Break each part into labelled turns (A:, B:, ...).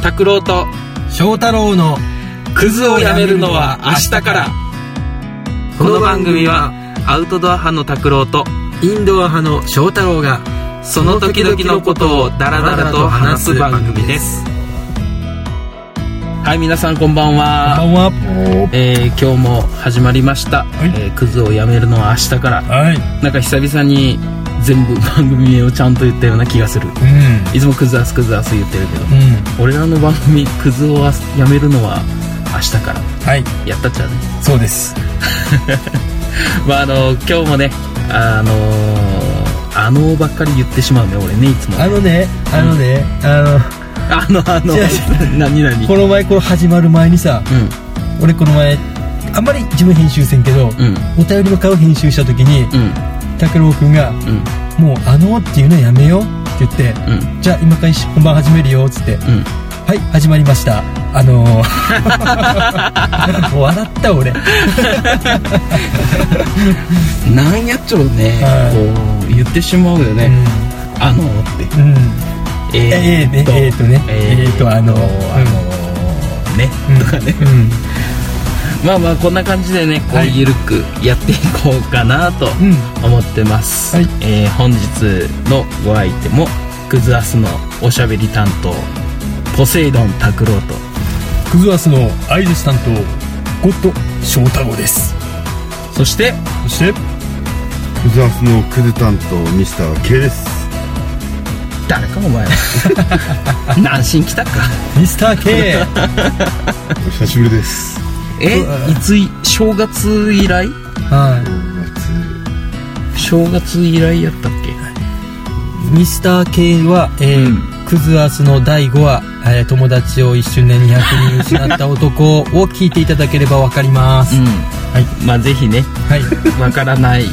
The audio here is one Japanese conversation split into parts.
A: 拓郎と
B: 翔太郎の
A: クズをやめるのは明日から。この番組はアウトドア派の拓郎と
B: インドア派の翔太郎が
A: その時々のことをダラダラと話す番組です。はい皆さんこんばんは。
B: こんばんは。
A: えー今日も始まりました、
B: い。
A: えークズをやめるのは明日から。
B: はい。
A: なんか久々に全部番組名をちゃんと言ったような気がする。
B: うん。
A: いつもクズアスクズアス言ってるけど
B: うん。
A: 俺らの番組クズをやめるのは明日から。
B: はい。
A: やったっちゃうね。
B: そうです。
A: まああの今日もねあのー、あのばっかり言ってしまうね俺ねいつも。
B: あのねあのね、あ
A: あのあの
B: 違う
A: 何何？
B: のこの前これ始まる前にさ
A: う
B: 俺この前あんまり自分編集せんけど、
A: んうん。
B: お便りの顔編集した時に
A: うん
B: 拓郎くんが
A: うん「
B: もうあの」っていうのやめようって言って
A: うん「
B: じゃあ今から本番始めるよ」っつって
A: うん「
B: はい始まりました」あのー、笑った俺。
A: なんやっちょね、
B: はい。
A: こう言ってしまうよね、あのって。
B: うん、うん、
A: え
B: えーねえーとね。えーとあの
A: あのね、
B: うん。
A: とかね。
B: うん
A: まあまあこんな感じでねこう
B: はい
A: ゆるくやっていこうかなと
B: うん。
A: 思ってます、
B: はい。
A: えー本日のご相手もクズアスのおしゃべり担当ポセイドン拓郎と。
B: クズアスのアイリス担当ゴッド翔太郎です。
A: そして
B: そして
C: クズアスのクズ担当ミスター K です。
A: 誰かお前は。何しに来たか。
B: ミスター K
C: お久しぶりです
A: えい。つい正月以来？
B: は
A: 正月以来やったっけ？
B: いミスター K は、えー
A: うん。
B: クズアスの第5話、えー友達を一瞬で200人失った男を聞いていただければわかります、
A: うん。
B: はい。
A: まあぜひね。
B: はい。
A: わからない、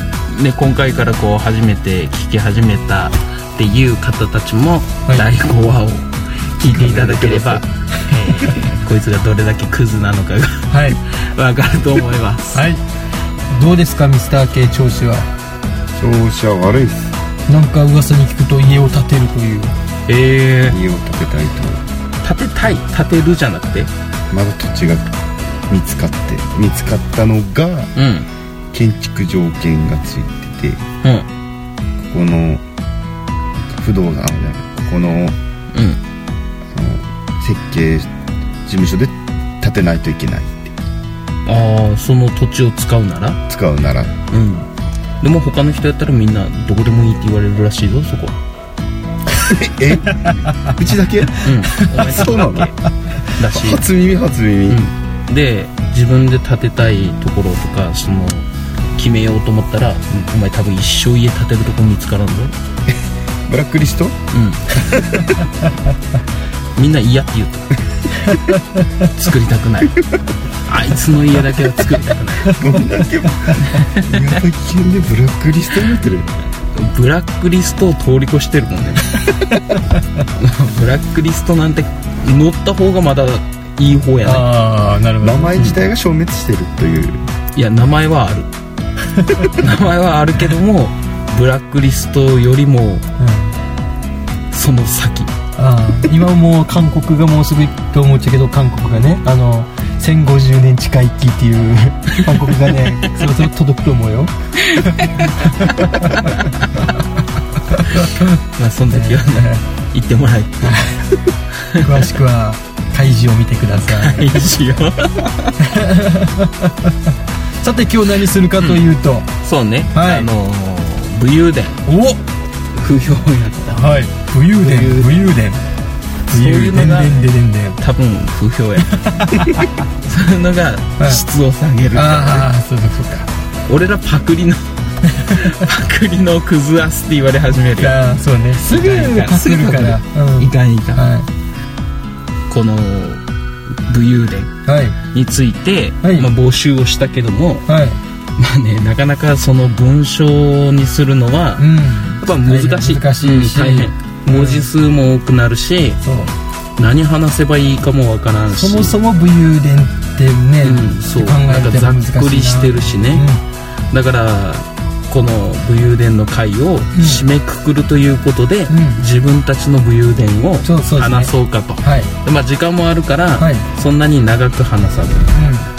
A: ね、今回からこう初めて聞き始めたっていう方たちも
B: はい。
A: 第5話を聞いていただければ、え ーこいつがどれだけクズなのかが
B: はい。
A: わかると思います、
B: はい。どうですかミスター K 調子は？
C: 調子は悪いっす。
B: なんか噂に聞くと家を建てるという。
A: え
C: 家を建てたいと。
A: ー、建てたい？建てるじゃなくて？
C: まだ土地が見つかって見つかったのが
A: うん。
C: 建築条件がついてて
A: うん。
C: ここの不動産じゃないここの
A: うん
C: 設計事務所で建てないといけない
A: ああその土地を使うなら？
C: 使うなら。
A: うん。でも他の人やったらみんなどこでもいいって言われるらしいぞそこ。
C: え？うちだけ？
A: うん。
C: そうなの？
A: だし
C: 初耳初耳、
A: うん、で自分で建てたいところとかその決めようと思ったらお前多分一生家建てるとこ見つからんぞ。
C: ブラックリスト？
A: うんみんな嫌って言うと。作りたくない。あいつの家だけは作りたくない。
C: どんだけ宮崎県でブラックリストになってる。
A: ブラックリストを通り越してるもんね。ブラックリストなんて乗った方がまだいい方やね。
B: ああなるほ
C: 名前自体が消滅してるという。
A: いや名前はある。名前はあるけどもブラックリストよりも
B: うん。
A: その先
B: ああ今もう韓国がもうすぐと思っちゃうけど韓国がねあの1050年近い期っていう 韓国がね そろそろ届くと思うよ。
A: まあその時はね行ってもらい
B: 詳しくは開示を見てください。
A: いしよう
B: さて今日何するかというと、
A: そうね、
B: はい。
A: あのー武勇伝。
B: お
A: 不評やった
B: はい。武勇伝
A: 武
B: 武勇伝。
A: そういうのが
B: でんでんでんでん
A: 多分不評や。そういうのが
B: はい。
A: 質を下げる
B: ああそうそうそうか。
A: 俺らパクリの パクリのクズアスって言われ始めるよ。
B: ああそうね。すぐパクるから。うん。
A: いかんいかん、
B: は
A: この武勇伝
B: いはい。
A: について、
B: はい。
A: まあ、募集をしたけども
B: はい。
A: まあねなかなかその文章にするのは、
B: うん
A: 難しい。
B: 難しい。し
A: 文字数も多くなるし、
B: そう。
A: 何話せばいいかもわからんし。
B: そもそも武勇伝ってね、
A: うん、そう。
B: 考
A: な。んかざっくりしてるしね、だからこの武勇伝の会を締めくくるということで、
B: ん。
A: 自分たちの武勇伝を話そうかと。
B: はい。
A: でまあ、時間もあるから、
B: はい。
A: そんなに長く話さず。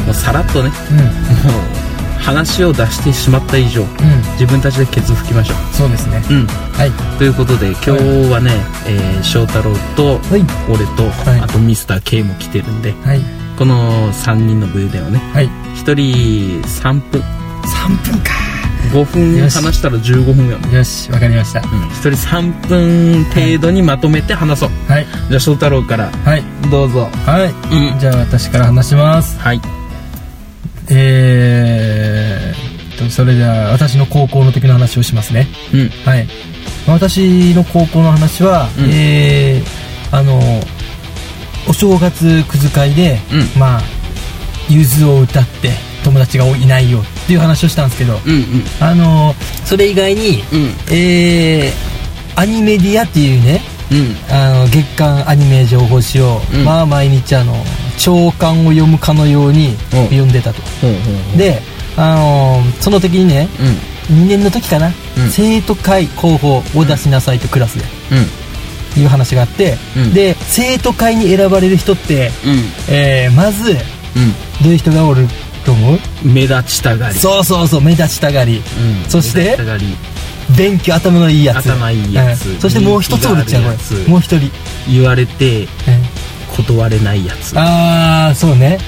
A: もうさらっとね。
B: うんうん。
A: もう話を出してしまった以上
B: うん。
A: 自分たちでケツ吹きましょ
B: そうですね。
A: ううん。
B: はい。
A: ということで今日はね、えー翔太郎と
B: はい。
A: 俺と、
B: はい。
A: あとミスター K も来てるんで
B: はい。
A: この3人の武勇伝をね
B: はい。
A: 1人3分。
B: 3分か。
A: 5分話したら15分やもん、
B: よしわかりました。
A: うん、1人3分程度にまとめて話そう、
B: はい。
A: じゃあ翔太郎から
B: はい。
A: どうぞ。
B: はい、
A: うん。
B: じゃあ私から話します。
A: はい
B: えーっとそれじゃあ私の高校の時の話をしますね。
A: うん。
B: はい。私の高校の話は、
A: うん。
B: えー、あのお正月くず会で、
A: うん。
B: まあゆずを歌って友達がいないよっていう話をしたんですけど
A: うんうん。
B: あのそれ以外に
A: うん。
B: えー、アニメディアっていうね
A: うん。
B: あの月間アニメ情報誌を、
A: うん。
B: まあ毎日あの長官を読むかのように
A: うん。
B: 読んでたと、であのーその時にね
A: うん。
B: 2年の時かな、
A: うん。
B: 生徒会候補を出しなさいとクラスで
A: うん。
B: いう話があって、
A: うん。
B: で生徒会に選ばれる人って、
A: うん。
B: えーまず
A: う
B: どういう人がおると思う？ん
A: 目立ちたがり。
B: そうそうそう目立ちたがり。
A: うん。
B: そして勉強頭のいいやつ。
A: 頭いいやつ。
B: うん。そしてもう一つおるっちゃうもう一人、
A: 言われて
B: うん
A: 断れないやつ。
B: ああそうね。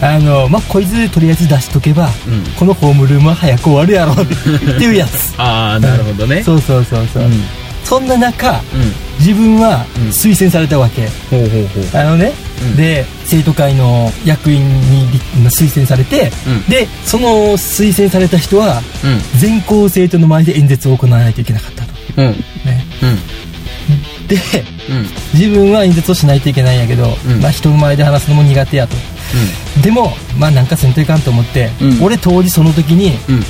A: うん。
B: あのまあこいつとりあえず出しとけば、
A: うん。
B: このホームルームは早く終わるやろっていうやつ。
A: ああなるほどね。
B: そうそうそうそう、
A: うん。
B: そんな中
A: うん。
B: 自分は
A: うん。
B: 推薦されたわけ、
A: ほうほうほう。
B: あのね、
A: うん。
B: で生徒会の役員に推薦されて、
A: うん。
B: でその推薦された人は
A: うん。
B: 全校生徒の前で演説を行わないといけなかったと。
A: うん。
B: ね。
A: うん。
B: で
A: うん。
B: 自分は演説をしないといけないんやけど、
A: うん。
B: まあ、人前で話すのも苦手やと。でもまあなんかせんといかんと思って、
A: うん。
B: 俺当時その時に
A: うん。うん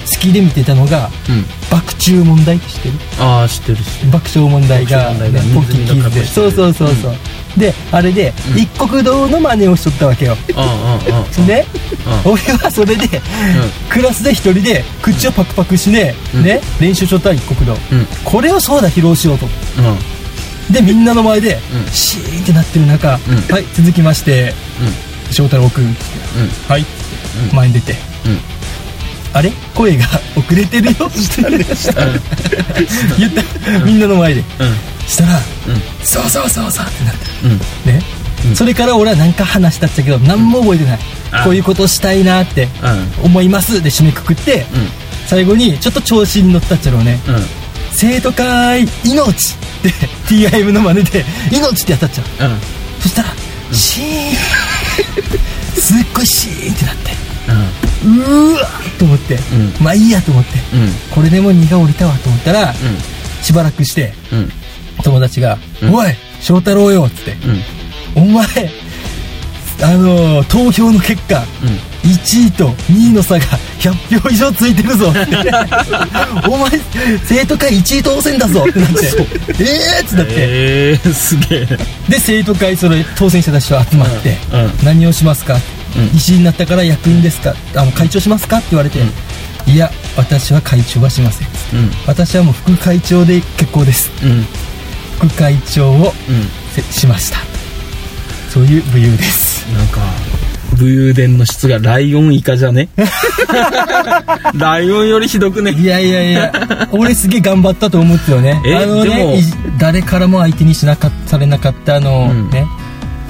B: 好きで見てたのが
A: うん。
B: 爆中問題って知ってる？
A: ああ知ってる知ってる
B: 爆笑問題が、
A: 爆笑問題が
B: ねポッキーキーズでそうそうそうそう、であれで、
A: うん。
B: 一国堂の真似をしとったわけよ。
A: ああああ
B: で
A: あ
B: 俺はそれでクラスで一人で口をパクパクしね、
A: うん。
B: ね練習しとった一国堂
A: うん。
B: これをそうだ披露しようと。
A: うん。
B: でみんなの前で、
A: うん。
B: シーンってなってる中、
A: うん。
B: はい続きまして翔太郎君。
A: うん。
B: はい、
A: うん。
B: 前に出て。
A: うん。
B: あれ？声が遅れてるよ。って言った。みんなの前でしたら
A: うん。
B: そうそうそうそうってなってね、
A: うん。
B: それから俺は何か話したっちゃけど何も覚えてない、
A: あ
B: こういうことしたいなって
A: うん。
B: 思いますで締めくくって、最後にちょっと調子に乗ったっちゃろうね。生徒会命って TIM の真似で命ってやったっちゃう。
A: うん。
B: そしたら、シーン。すっごいシーンってなって。うーわーと思って、
A: ん。
B: まあいいやと思って。
A: うん。
B: これでも荷が下りたわと思ったら、しばらくして友達が「
A: うん。
B: おい翔太郎よ」っつって。
A: うん「
B: お前あのー投票の結果1位と2位の差が100票以上ついてるぞ」って「お前生徒会1位当選だぞ」ってなって「えー!」ってなって。
A: ええすげえ。
B: で生徒会それ当選してた人集まって
A: うん。うん「
B: 何をしますか?」
A: うん。
B: 石井になったから役員ですか？あの会長しますか?」って言われて「いや私は会長はしません」
A: うん。
B: 私はもう副会長で結構です。
A: うん
B: 副会長を
A: うん。
B: せしました。そういう武勇です。
A: なんか武勇伝の質がライオン以下じゃね？ライオンよりひどくね？
B: いやいやいや。俺すげえ頑張ったと思ってよね。
A: え
B: あのねい誰からも相手にしなかっされなかったあの、
A: うん。
B: ね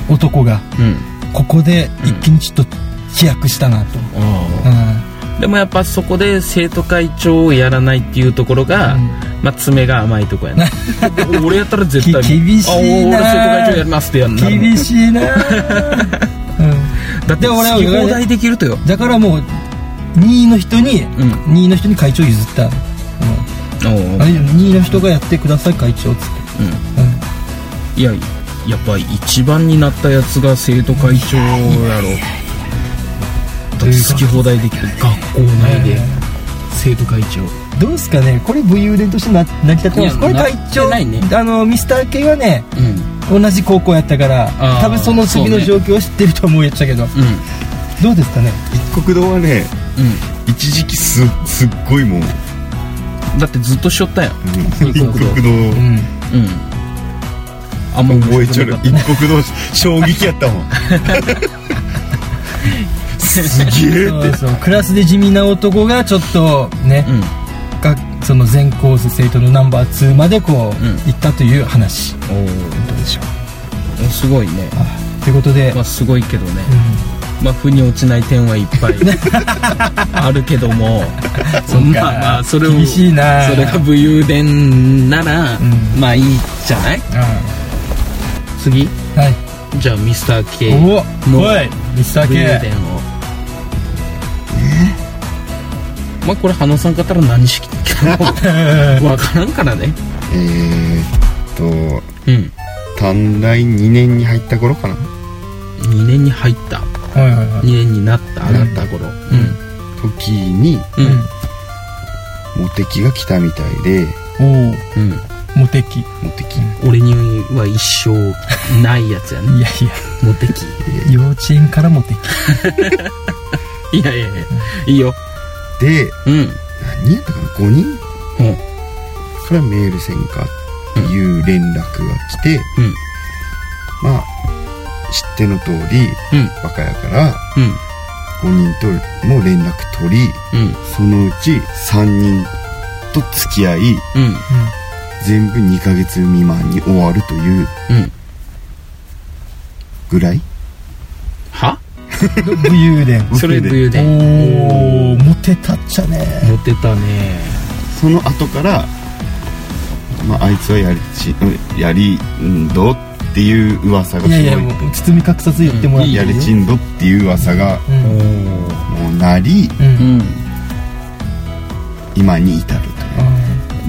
B: 男が
A: うん。
B: ここで一気にちょっと飛躍したなと、
A: あ
B: うん
A: でもやっぱそこで生徒会長をやらないっていうところが、
B: うん。
A: まあ爪が甘いとこやな。俺やったら絶対
B: き厳しいな。
A: あ俺生徒会長やりますってやんな
B: 厳しいな、うん、
A: だって
B: 俺は
A: 放題できるとよ。
B: だからもう2位の人に、
A: うん。
B: 2位の人に会長譲った、うん、あれ2位の人がやってください会長っつって、
A: うん。
B: うん。
A: いややっぱ一番になったやつが生徒会長やろ。だ好き放題できる学校内で生徒会長
B: どうですかね。これ武勇伝としてな成り立ってます。これ会長
A: ね。
B: あのミスター系はね
A: うん。
B: 同じ高校やったから多分その次の状況を知ってると思うやっちゃけど、
A: うん。
B: どうですかね？
C: 一国堂はね
A: うん。
C: 一時期すすっごいもう。
A: だってずっとしょったやん。
C: うん。一
A: 一国道
C: 国道
B: うん。
A: うん。あんま
C: 覚えちゃう
A: 面白くなか
C: 一国道衝撃やったもん すげえって。
B: そうそうクラスで地味な男がちょっとね、
A: うん。
B: がその全コース生徒のナンバー2までこう、
A: うん。
B: 行ったという話。
A: おお
B: どうでしょう。
A: すごいね。
B: あということで、
A: まあすごいけどね。
B: う
A: まあ腑に落ちない点はいっぱい あるけども。
B: そっか。
A: まあまあそれを
B: 厳しいな。
A: それが武勇伝なら、
B: うん。
A: まあいいじゃない？
B: ん。
A: 次。
B: うんはい。
A: じゃあミスター K
B: お
A: の
B: おいミスター
A: 武勇
B: K
A: 伝をまあこれ花さんかったら何式か。わからんからね。
C: えー、っと
A: うん。
C: 短大2年に入った頃かな。
A: 2年に入った。
B: はいはいはい。
A: 2年になった上がった頃。うん。
C: 時に
A: うん。うん
C: モテキが来たみたいで。
B: おお
A: うん。
B: モテキい
C: モテキ
A: 俺には一生ないやつやね。
B: やい
A: モテキ
B: や幼稚園からモテキ
A: いやいやいや。いいよ
C: で
A: うん。
C: 何やったかな？5人？
A: うん。
C: からメールせんかっていう連絡が来て、
A: うん。
C: まあ知っての通り
A: うん。
C: バカやから
A: うん。
C: 5人とも連絡取り
A: うん。
C: そのうち3人と付き合い
A: うん。
C: 全部2ヶ月未満に終わるという
A: うん。
C: ぐらい？
A: は
B: 武勇伝。
A: それ武勇
B: お
A: 伝。
B: おモテたっちゃね。
A: モテたね。
C: その後から、まあ、あいつはやりちやりんどっていう噂がすごい
B: いやい。やもう包み隠さず言ってもらっていい？
C: やりちんどっていう噂が
B: う
A: お
B: ん。
C: もうなり
B: う
A: うん。ん
C: 今に至るとい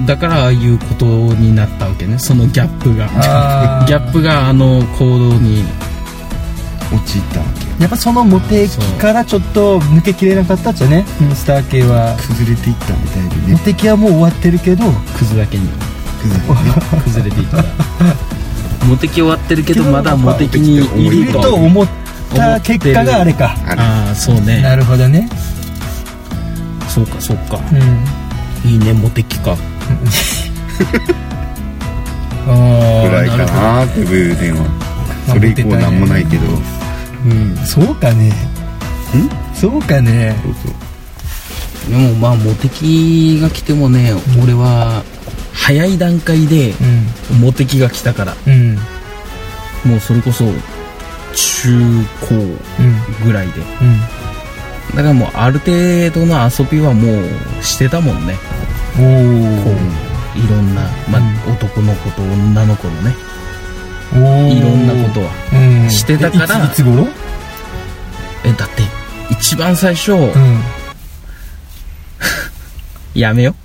C: う。
A: だからああいうことになったわけね。そのギャップが。ギャップがあの行動に。
C: 陥ったわけ
B: やっぱそのモテ期からちょっと抜けきれなかったっちゃね。ミスター系は。
C: 崩れていったみたいで
B: モ
C: ね
B: テ期はもう終わってるけど
A: クズだけに
C: 崩れ
A: 崩れていった。モテ期終わってるけどまだモテ期にい
B: い
A: ると
B: 思った結果があれか。
C: あれ。
A: ああそうね。
B: なるほどね。
A: そうかそうか。
B: うん。
A: いいねモテ期か。
B: あ
C: ぐらいか
B: な
C: って武勇伝はそれ以降なんもないけど
A: うん。
B: そうかね。そうかね。
C: そうそう。
A: でもまあモテ期が来てもね俺は早い段階で
B: うん。
A: モテ期が来たから。
B: うん。
A: もうそれこそ中高
B: うん。
A: ぐらいで。
B: うん。
A: だからもうある程度の遊びはもうしてたもんね。
B: お
A: こう
B: お
A: いろんな、まあ
B: うん。
A: 男の子と女の子のねいろんなことは。
B: うん。
A: してたから
B: えいつ頃？
A: えだって一番最初、
B: うん。
A: やめよ。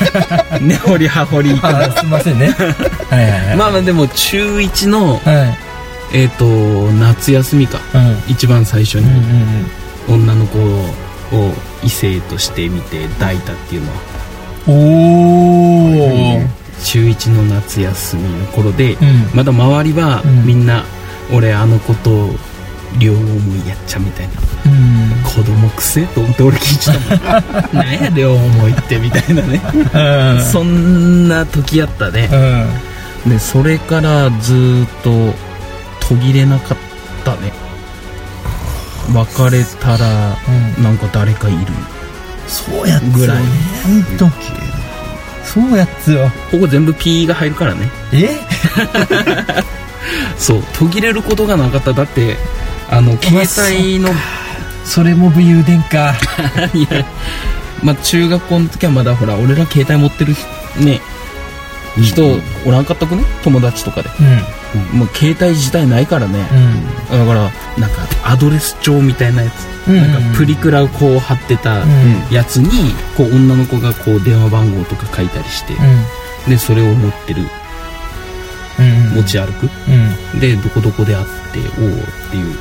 A: 根掘り葉掘り
B: あすいませんね。はいはいはい。
A: まあまあでも中1の
B: はい。
A: えっ、と夏休みか。
B: うん。
A: 一番最初に。
B: うんうん
A: 女の子を異性として見て抱いたっていうのは。
B: うんおお
A: 中1の夏休みの頃で、
B: うん。
A: まだ周りは
B: うん。
A: みんな、俺あの子と両思いやっちゃみたいな。
B: うん。
A: 子供くせえと思って俺聞いてたもん。なんや両思いってみたいなね。
B: うん。
A: そんな時やったね。
B: うん。
A: でそれからずーっと途切れなかったね。別れたら
B: うん。
A: なんか誰かいる
B: そうやっつよ
A: ぐらい
B: ほんとそうやっつよ。
A: ここ全部 P が入るからね。
B: え？
A: そう途切れることがなかった。だってあの携帯の
B: それも武勇伝か。
A: いやまあ中学校の時はまだほら俺ら携帯持ってるね人おらんかったくね？友達とかで。
B: うん
A: もう携帯自体ないからね。だからなんかアドレス帳みたいなやつ、
B: うん。
A: なんかプリクラをこう貼ってた
B: うん。
A: やつにこう女の子がこう電話番号とか書いたりしてでそれを持ってる。
B: うん。
A: 持ち歩く。
B: うん。
A: でどこどこで会っておおっていう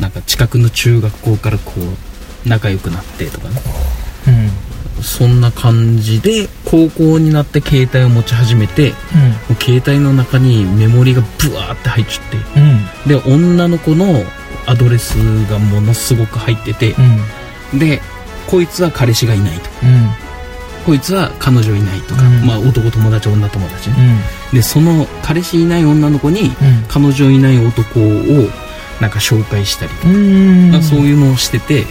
A: なんか近くの中学校からこう仲良くなってとかね。
B: うん
A: そんな感じで高校になって携帯を持ち始めてもう携帯の中にメモリがブワーって入っちゃって
B: うん。
A: で女の子のアドレスがものすごく入ってて
B: うん。
A: でこいつは彼氏がいないと。
B: うん。
A: こいつは彼女いないとか、
B: うん。
A: まあ、男友達女友達でその彼氏いない女の子に
B: うん。
A: 彼女いない男をなんか紹介したりとか、そういうのをしてて
B: うん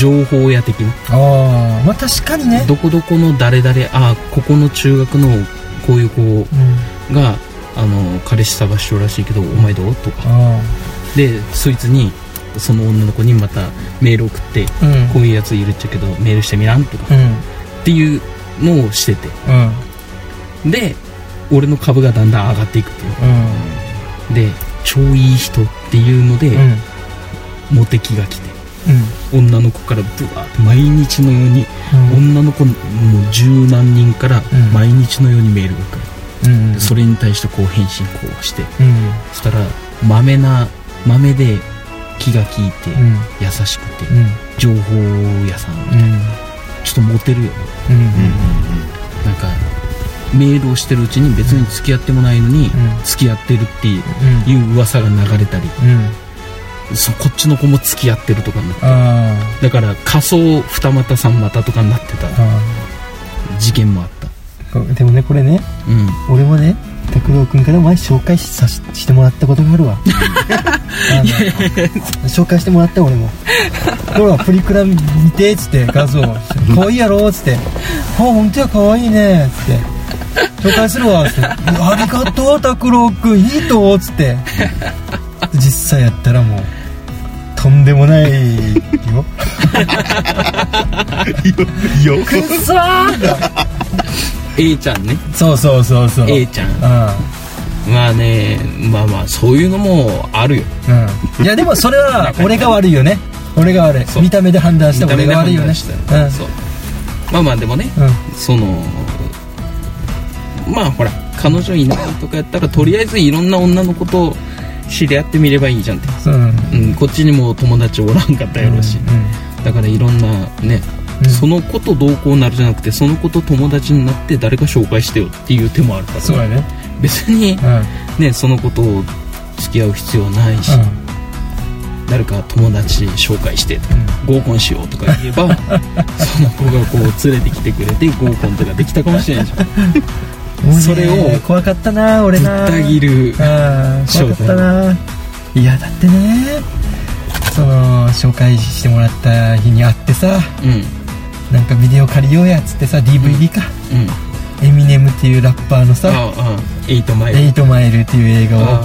A: 情報屋的な。
B: ああまあ確かにね。
A: どこどこの誰々あここの中学のこういう子
B: うん。
A: があの彼氏探してるらしいけどお前どう？とか。
B: あ
A: でそいつにその女の子にまたメール送ってこういうやついるっちゃけどメールしてみらんとか。
B: うん。
A: っていうのをしてて。
B: うん。
A: で俺の株がだんだん上がっていくっていう。
B: うん。
A: で超いい人っていうので、
B: うん。
A: モテ期が来て
B: うん。
A: 女の子からブワーって毎日のように、
B: うん。
A: 女の子もう十何人から
B: うん。
A: 毎日のようにメールが来る、
B: うん
A: でそれに対してこう返信こうして。
B: うん。
A: そしたら豆な豆で気が利いて、
B: うん。
A: 優しくて、
B: うん。
A: 情報屋さん
B: うん。
A: ちょっとモテるよね。
B: うん。
A: なんかメールをしてるうちに別に付き合ってもないのに、
B: うん。
A: 付き合ってるっていう
B: うん。
A: いう噂が流れたり。
B: うん
A: そこっちの子も付き合ってるとかになって。
B: あ
A: だから仮想二股三股とかになってた。事件もあった。
B: でもねこれね
A: うん。
B: 俺もね拓郎君から前紹介しさししてもらったことがあるわ。紹介してもらった俺も。ほらプリクラ見てっつって画像。可愛いやろっつって「あ本当や可愛いね」っつって。紹介するわっつって「ありがとう拓郎君いいと」っつって。実際やったらもうとんでもないよ。
C: よ
B: くそー。
A: A ちゃんね。
B: そうそうそうそう。
A: A ちゃん。
B: あ
A: まあねまあまあそういうのもあるよ。
B: あうん。いやでもそれは俺が悪いよね。俺が悪い。見た目で判断した俺が悪いよね。
A: 見た目で判断したそう。まあまあでもね
B: うんうん。
A: そのまあほら彼女いないとかやったらとりあえずいろんな女の子と知り合ってみればいいじゃんって、
B: そううん。
A: うん、こっちにも友達おらんかったやろうし、だからいろんなね、
B: うん。
A: その子とどうこうなるじゃなくてその子と友達になって誰か紹介してよっていう手もあるから。
B: そうやね。
A: 別にねその子と付き合う必要はないし、誰か友達紹介してとか合コンしようとか言えば その子がこう連れてきてくれて合コンとかできたかもしれないじゃんそれを
B: 怖かったな俺
A: ぶっ
B: な。
A: た切る
B: ああ怖かったな。いやだってね。その紹介してもらった日に会ってさ
A: うん。
B: なんかビデオ借りようやっつってさ DVD か、
A: うん。
B: エミネムっていうラッパーのさ
A: エイトマイル。
B: エイトマイル」っていう映画を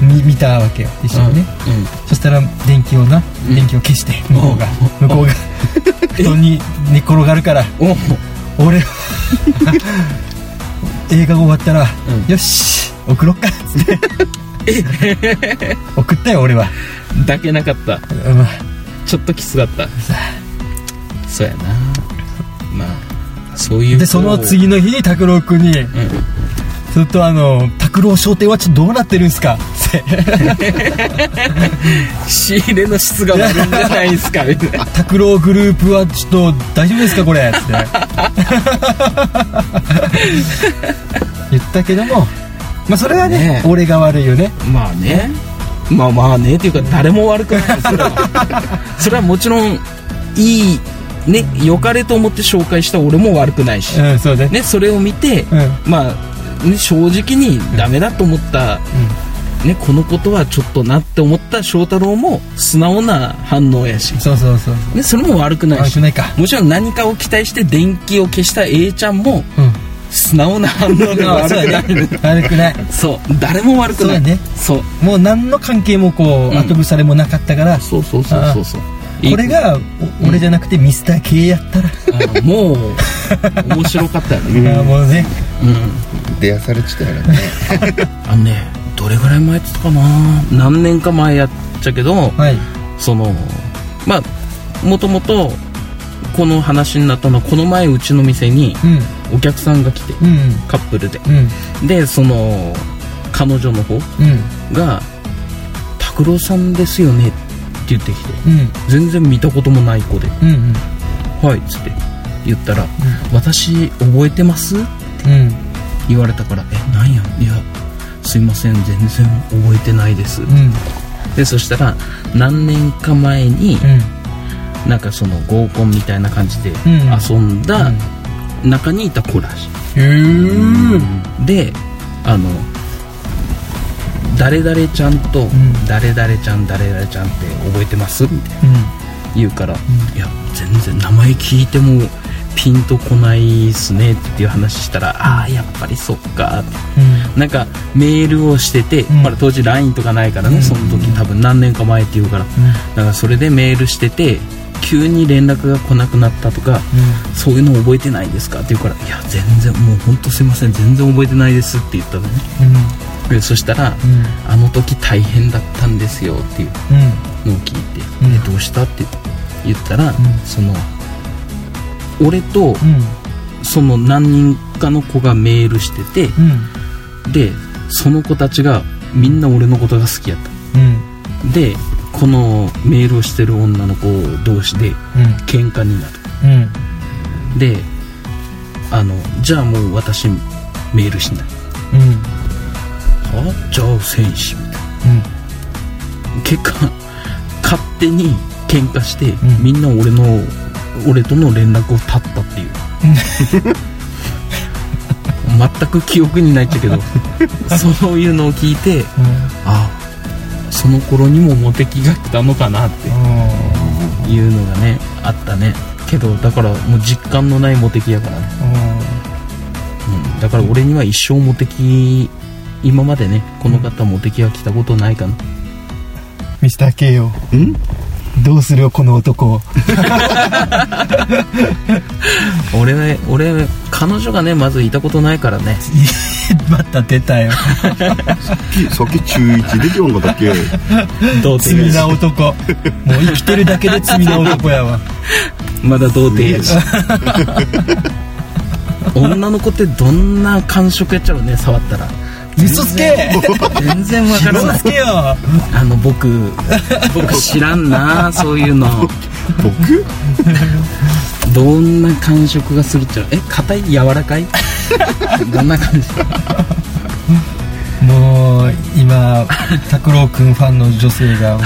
B: 見見たわけよ。一緒にね。
A: うん
B: そしたら電気をな
A: うん。
B: 電気を消して向こうが。向こうが布団に寝っ転がるから。
A: お
B: 俺は映画が終わったら、
A: うん。
B: よし送ろっかっつって。送ったよ俺は、
A: 抱けなかった。
B: うん。
A: ちょっときつかった。そうやな。まあそういう
B: でその次の日に拓郎君に
A: うん。
B: ずっとあの「拓郎商店はちょっとどうなってるんすか?」って。
A: 仕入れの質が悪いんじゃないですかみたいな「
B: 拓郎グループはちょっと大丈夫ですかこれ」って 言ったけどもまあそれはね
A: ね
B: 俺が悪いよね。
A: まあね。まあまあねっていうか誰も悪くない。それは それはもちろんいいね良かれと思って紹介した俺も悪くないし、
B: うんそね。
A: ね、それを見て、
B: うん。
A: まあ、ね、正直にダメだと思った、ね、このことはちょっとなって思った翔太郎も素直な反応やし、
B: そうそうそう
A: ね、それも悪くないし。
B: 悪くないか。
A: もちろん何かを期待して電気を消した A ちゃんも
B: うん。
A: 素直な反応で 悪くない。
B: 悪くない。
A: そう。誰も悪くない。
B: そうだね。
A: そう。
B: もう何の関係もこう、
A: うん
B: 後腐れもなかったから。
A: そうそうそうそうそう。
B: これがお俺じゃなくてミスター K やったら、
A: あもう面白かったよね。
B: あーもうね。
A: うん。
C: 出やされちゃったからね。
A: あのねどれぐらい前って言ったかな？何年か前やっちゃけど
B: はい。
A: そのまあもともとこの話になったのはこの前うちの店に
B: うん。
A: お客さんが来て
B: うん
A: カップルで。
B: うん。
A: でその彼女の方
B: うん。
A: が「拓郎さんですよね」って言ってきて
B: うん
A: 全然見たこともない子で
B: うんうん「
A: はい」っつって言ったら「私覚えてます?」
B: うん。
A: 言われたから「えなんや？いやすいません全然覚えてないです」
B: うん。
A: でそしたら何年か前に
B: うん。
A: なんかその合コンみたいな感じで
B: うん。
A: 遊んだ中にいた子らしい。
B: へえ
A: であの誰々ちゃんと、
B: ん。
A: 誰々ちゃん誰々ちゃんって覚えてます？みたいな。
B: うん。
A: 言うから、いや全然名前聞いてもピンとこないっすねっていう話したら、ああやっぱりそっか。ってなんかメールをしてて、
B: ん。
A: まだ当時 LINE とかないからね、
B: うん。
A: その時多分何年か前って言うから、だからそれでメールしてて急に連絡が来なくなったとか、そういうの覚えてないですかって言うから「いや全然もうほんとすいません全然覚えてないです」って言ったのね。でそしたら、あの時大変だったんですよ」っていうのを聞いて「
B: うん。
A: えどうした?」って言ったら、その俺とその何人かの子がメールしててでその子たちがみんな俺のことが好きやった。でこのメールをしてる女の子同士で喧嘩になる。であのじゃあもう私メールしない。は？じゃあ戦士みたいな。結果勝手に喧嘩して、
B: ん。
A: みんな俺の俺との連絡を絶ったっていう。全く記憶にないっちゃけどそういうのを聞いてあその頃にもモテ期が来たのかなっていうのがねあったね。けどだからもう実感のないモテ期やからね、うん、だから俺には一生モテ期今までねこの方モテ期が来たことないかな。
B: ミスター K よ
C: ん？
B: どうするよこの男
A: 俺は俺彼女がねまずいたことないからね。
B: また出たよ。
C: さっき中1できよんかったっけ？
A: 童
B: 罪な男。もう生きてるだけで罪な男やわ。
A: まだ童貞やし女の子ってどんな感触やっちゃうね触ったら
B: 嘘つけ。
A: 全然わからない。
B: 嘘つけよ。
A: あの僕 僕知らんなそういうの。
C: 僕？
A: どんな感触がするっちゃう？え硬い？柔らかい？どんな感じ
B: もう今拓郎くんファンの女性が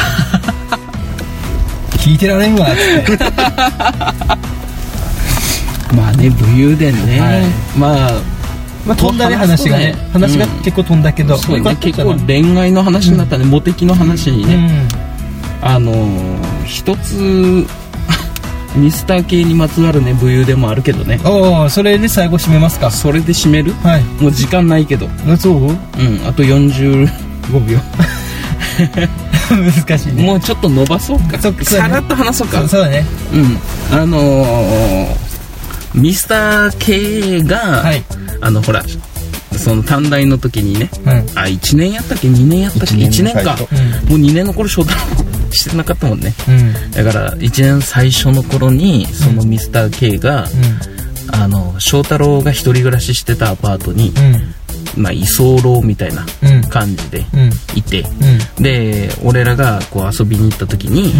B: 聞いてられんわって。
A: まあね武勇伝ね、
B: はい。
A: まあ
B: まあ飛んだね話がね。話が結構飛んだけど、
A: そうね。結構恋愛の話になったね、モテ期の話にね、
B: うん。
A: あのー一つ ミスター系にまつわるね武勇伝もあるけどね。
B: おおそれで最後締めますか。
A: それで締める？
B: はい。
A: もう時間ないけど。
B: あそう？
A: うん。あと45秒。
B: 難しいね。
A: もうちょっと伸ばそうか。さらっと話そうか。
B: そうそうだね。
A: うん。あのーミスター K が、
B: はい。
A: あのほらその短大の時にね
B: うん
A: あ1年やったっけ？2年やったっけ？1
C: 一年
A: 年か。
C: 最初。
A: もう2年の頃翔太郎してなかったもんね。
B: うん。
A: だから1年最初の頃にそのミスター K が、あの翔太郎が一人暮らししてたアパートに、
B: うん。
A: まあ、居候みたいな
B: うん。
A: 感じで
B: うん。
A: いて、
B: うん。
A: で俺らがこう遊びに行った時に、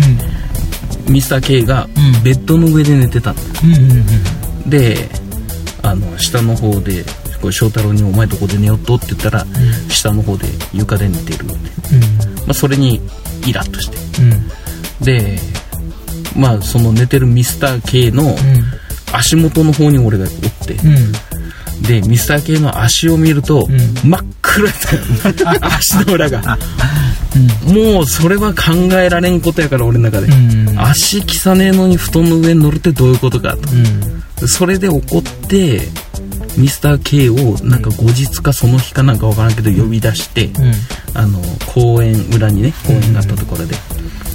B: う
A: ミスター K が
B: うん。
A: ベッドの上で寝てたの、
B: んうんうん
A: であの下の方でこう翔太郎に「お前どこで寝よっと?」って言ったら、下の方で床で寝てるって、まあ、それにイラッとして。
B: うん。
A: でまあその寝てるミスター K の足元の方に俺がおって、
B: うん。
A: でミスター K の足を見ると、
B: うん。
A: 真っ暗だった 足の裏が。もうそれは考えられんことやから俺の中で、
B: うん。
A: 足汚ねえのに布団の上に乗るってどういうことかと。
B: うん
A: それで怒ってミスター K をなんか後日かその日かなんかわからんけど呼び出して、
B: うん。
A: あの公園裏にね公園があったところで、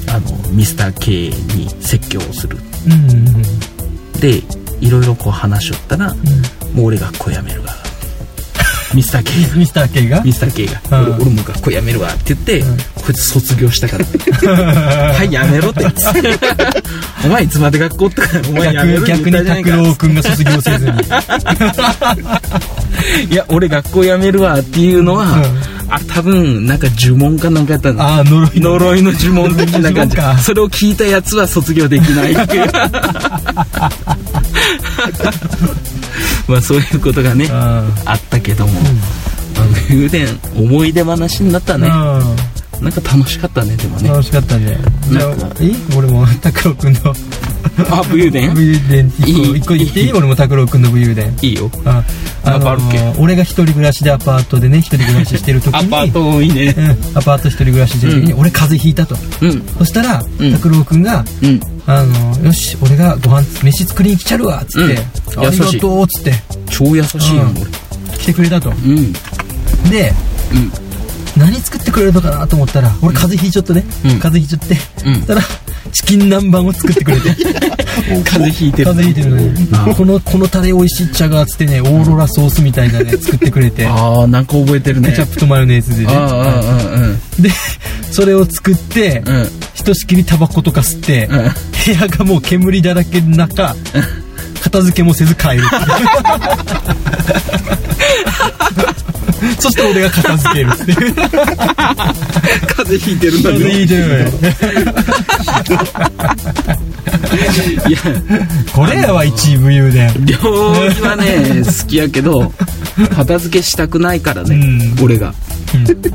A: あのミスター K に説教をする。
B: うん
A: でいろいろこう話しよったら、もう俺学校辞めるわミスター K が。
B: ミスター K が？
A: ミスター K が、
B: うん。
A: 俺俺も学校辞めるわ。って言って、こいつ卒業したから。はいやめろって。お前いつまで学校ってお前やめろ
B: 逆逆に拓郎くんが卒業せずに。
A: いや俺学校辞めるわっていうのは、あ多分なんか呪文かなんかやったの
B: ああ呪いの。
A: 呪いの呪文的な感じ。それを聞いたやつは卒業できないっていう まあそういうことがね
B: あ
A: あったけども、まあ、武勇伝思い出話になったね。
B: あ
A: なんか楽しかったねでもね。
B: 楽しかったね。じゃ
A: なんか。
B: あいい？俺も拓郎くんの。
A: あ武勇伝？
B: 武勇伝一個言っていい？俺も拓郎君の武勇伝。
A: いいよ。
B: ああの俺が一人暮らしでアパートでね一人暮らししてる時に。
A: アパート多いね。
B: うん、アパート一人暮らししてる時に、俺風邪ひいたと。
A: うん。
B: そしたら
A: うん。
B: 拓郎君が
A: うん「
B: あのよし俺がご飯飯作りに来ちゃるわ」っつって「
A: うん。
B: ありがとう」っつって。
A: 超優しいやん
B: うん。来てくれたと。
A: 俺うん。
B: で
A: うん。
B: 何作ってくれるのかなと思ったら俺風邪ひいちゃってね、
A: うん。
B: 風邪ひいちゃって、
A: うん。
B: そしたらチキン南蛮を作ってくれて。
A: 風邪ひいてる
B: 風邪ひいてるのに。このこのタレ美味しいっちゃがっつってねオーロラソースみたいなね 作ってくれて。
A: ああなんか覚えてるね。
B: ケチャップとマヨネーズでね。
A: ああああうん。
B: でそれを作って、
A: うん
B: ひとしきりタバコとか吸って、
A: うん。
B: 部屋がもう煙だらけの中、片付けもせず帰るそして俺が片付けるっていう。
A: 風邪ひいてるんだ
B: 風邪ひいてる
A: いや。
B: これやわ一位武勇伝
A: 料理はね好きやけど片付けしたくないからね、
B: うん。
A: 俺が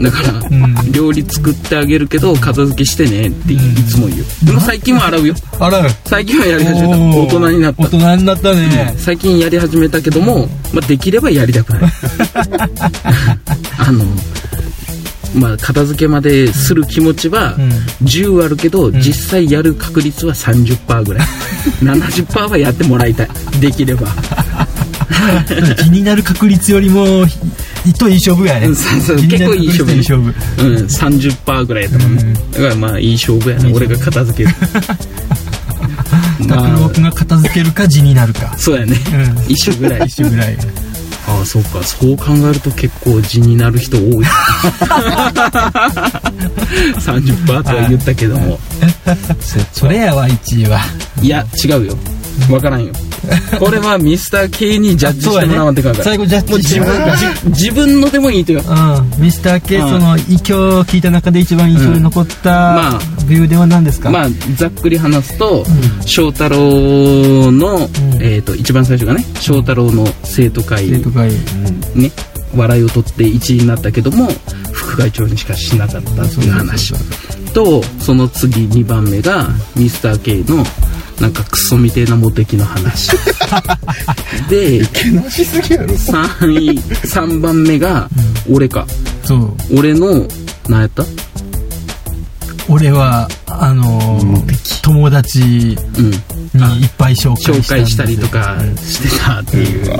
A: だから、
B: ん。
A: 料理作ってあげるけど片付けしてねっていつも言う。でも最近は洗うよ。
B: あら
A: 最近はやり始めた。大人になった。
B: 大人になったね、
A: 最近やり始めたけども、まあ、できればやりたくない。あのまあ片付けまでする気持ちは
B: うん。
A: 10あるけど、実際やる確率は30%ぐらい。70%はやってもらいたい。できれば。
B: 気になる確率よりもひといい勝負やね。
A: 結構いい勝負。
B: 確率といい勝負。
A: うん30%ぐらいやったもんね、だからまあいい勝負やね俺が片付ける。
B: 拓郎君が片付けるか地になるか。
A: そうやね、
B: うん。
A: 一緒ぐらい。
B: 一緒ぐらい。
A: ああそうか。そう考えると結構地になる人多い。30%とは言ったけども。
B: それやわ1位は。い
A: や違うよ。分からんよ これはミスター K にジャッジしてもらわんといかんから。
B: 最後ジャッジしてもらうから。
A: じ自分のでもいいとよ
B: う。ん、ミスター K
A: うん
B: その今日聞いた中で一番印象に残った
A: まあ
B: ビューでは何ですか、
A: まあざっくり話すと翔太郎の、えー、と一番最初がね翔太郎の生徒会
B: 生徒会。
A: ね笑いを取って1位になったけども副会長にしかしなかったっていう話。とその次2番目がミスター K のなんかクソみてえなモテキの話。で
C: けなしすぎやろ。
A: 3位3番目が俺か。
B: そう。
A: 俺の何やった？
B: 俺はあのー友達に
A: うん。
B: いっぱい紹介したんです
A: 紹介したりとかしてたっていう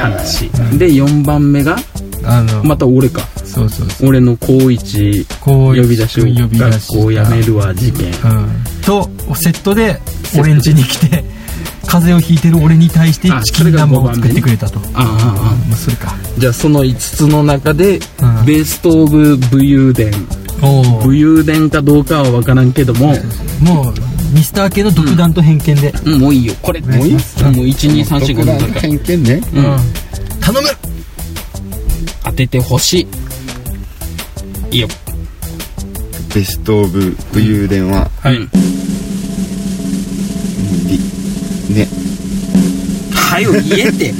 A: 話。で4番目が
B: あの、
A: また俺か。
B: そうそう
A: 俺の高一呼び出しを学
B: し
A: 校辞めるわ事件。
B: うん、とセットで俺ん家に来て風邪をひいてる俺に対して
A: あ
B: チキン南蛮を作ってくれたと。
A: ああああ
B: まあそれか。
A: じゃあその5つの中で、
B: うん。
A: ベスト・オブ・武勇伝。
B: お
A: 武勇伝かどうかは分からんけども、
B: もうミスター系の独断と偏見で、
A: うん。もういいよ。これもういい。もう1234
C: 独断
A: 5
C: 偏見ね。
A: うん。
B: 頼む。
A: 当ててほしい。いいよ
C: ベストオブ武勇伝は
A: はい、
C: りね。
A: はよ言えて。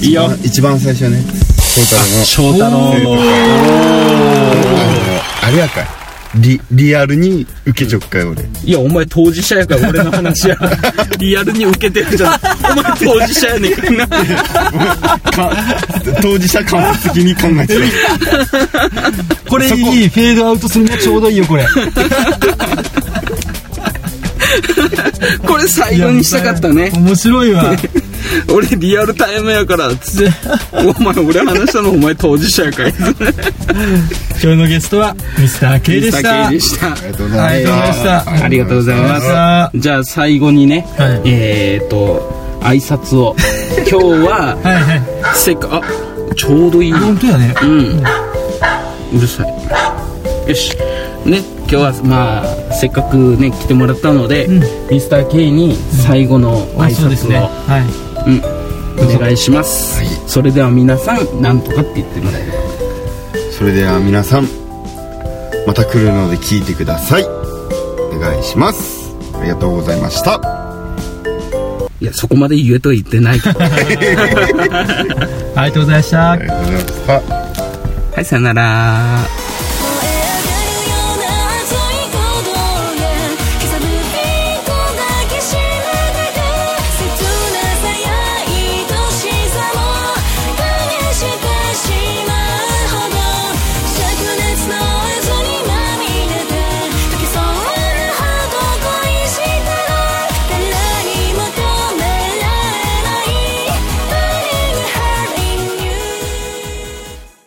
A: いいよ。
C: 一番最初ね。翔太郎の。
A: 翔太郎の。
C: あのあれやかいリリアルに受けちょっかい俺。
A: いやお前当事者やから俺の話や。リアルに受けてるじゃん。お前当事者やねん。
C: 当事者感覚的に考えてる。
B: これいい。フェードアウトするのちょうどいいよこれ。
A: これ最後にしたかったね。
B: 面白いわ
A: 俺リアルタイムやから。つってお前俺話したのお前当事者やかい
B: 今日のゲストはミスター K でした。
A: でした。
C: ありがとうござ
B: はい。い
C: ま
B: ました
A: ありがとうございます。
B: は
A: じゃあ最後にね、
B: はい。
A: えっ、ー、と挨拶を。今日は
B: はいはい。
A: せっかあちょうどいい。
B: 本当やね。
A: うん。うるさい。よし。ね今日はまあせっかくね来てもらったので、ミスター K に最後の挨拶を、
B: そうですね。はい
A: うん、お願いします、それでは皆さんなんとかって言ってもらえる？
C: それでは皆さんまた来るので聞いてください。お願いします。ありがとうございました。
A: いやそこまで言えとは言ってない
B: ありがとうございました。
C: ありがとうございました。
A: はいさよなら